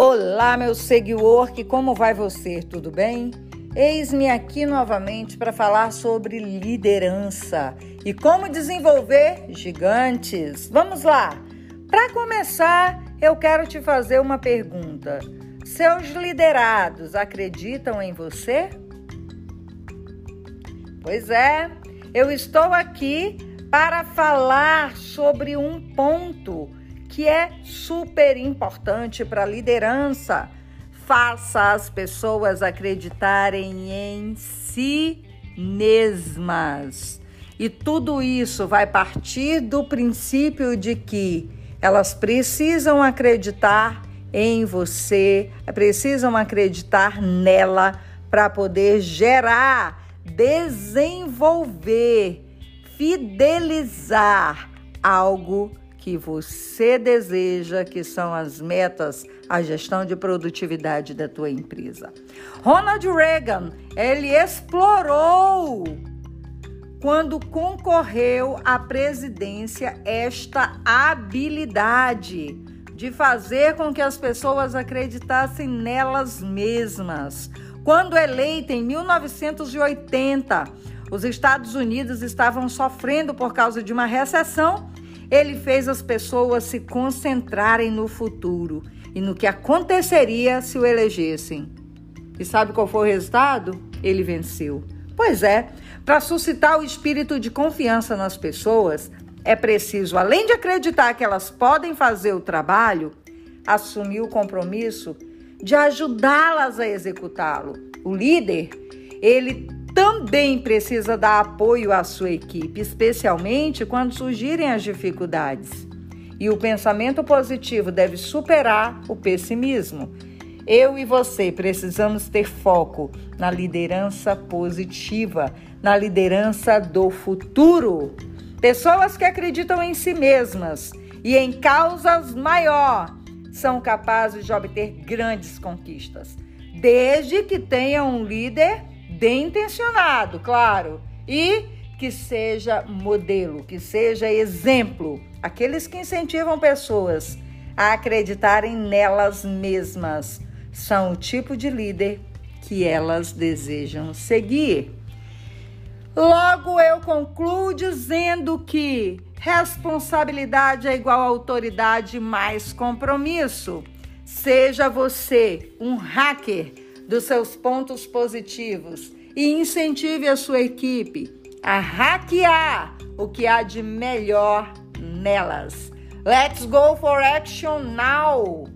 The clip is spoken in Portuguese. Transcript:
Olá, meu seguidor, que como vai você? Tudo bem? Eis-me aqui novamente para falar sobre liderança e como desenvolver gigantes. Vamos lá. Para começar, eu quero te fazer uma pergunta. Seus liderados acreditam em você? Pois é, eu estou aqui para falar sobre um ponto que é super importante para a liderança. Faça as pessoas acreditarem em si mesmas. E tudo isso vai partir do princípio de que elas precisam acreditar em você, precisam acreditar nela para poder gerar, desenvolver, fidelizar algo que você deseja, que são as metas, a gestão de produtividade da tua empresa. Ronald Reagan, ele explorou quando concorreu à presidência esta habilidade de fazer com que as pessoas acreditassem nelas mesmas. Quando eleito em 1980, os Estados Unidos estavam sofrendo por causa de uma recessão ele fez as pessoas se concentrarem no futuro e no que aconteceria se o elegessem. E sabe qual foi o resultado? Ele venceu. Pois é, para suscitar o espírito de confiança nas pessoas, é preciso, além de acreditar que elas podem fazer o trabalho, assumir o compromisso de ajudá-las a executá-lo. O líder, ele também precisa dar apoio à sua equipe, especialmente quando surgirem as dificuldades. E o pensamento positivo deve superar o pessimismo. Eu e você precisamos ter foco na liderança positiva, na liderança do futuro. Pessoas que acreditam em si mesmas e em causas maior são capazes de obter grandes conquistas, desde que tenham um líder bem intencionado, claro, e que seja modelo, que seja exemplo. Aqueles que incentivam pessoas a acreditarem nelas mesmas são o tipo de líder que elas desejam seguir. Logo, eu concluo dizendo que responsabilidade é igual a autoridade mais compromisso. Seja você um hacker dos seus pontos positivos e incentive a sua equipe a hackear o que há de melhor nelas. Let's go for action now!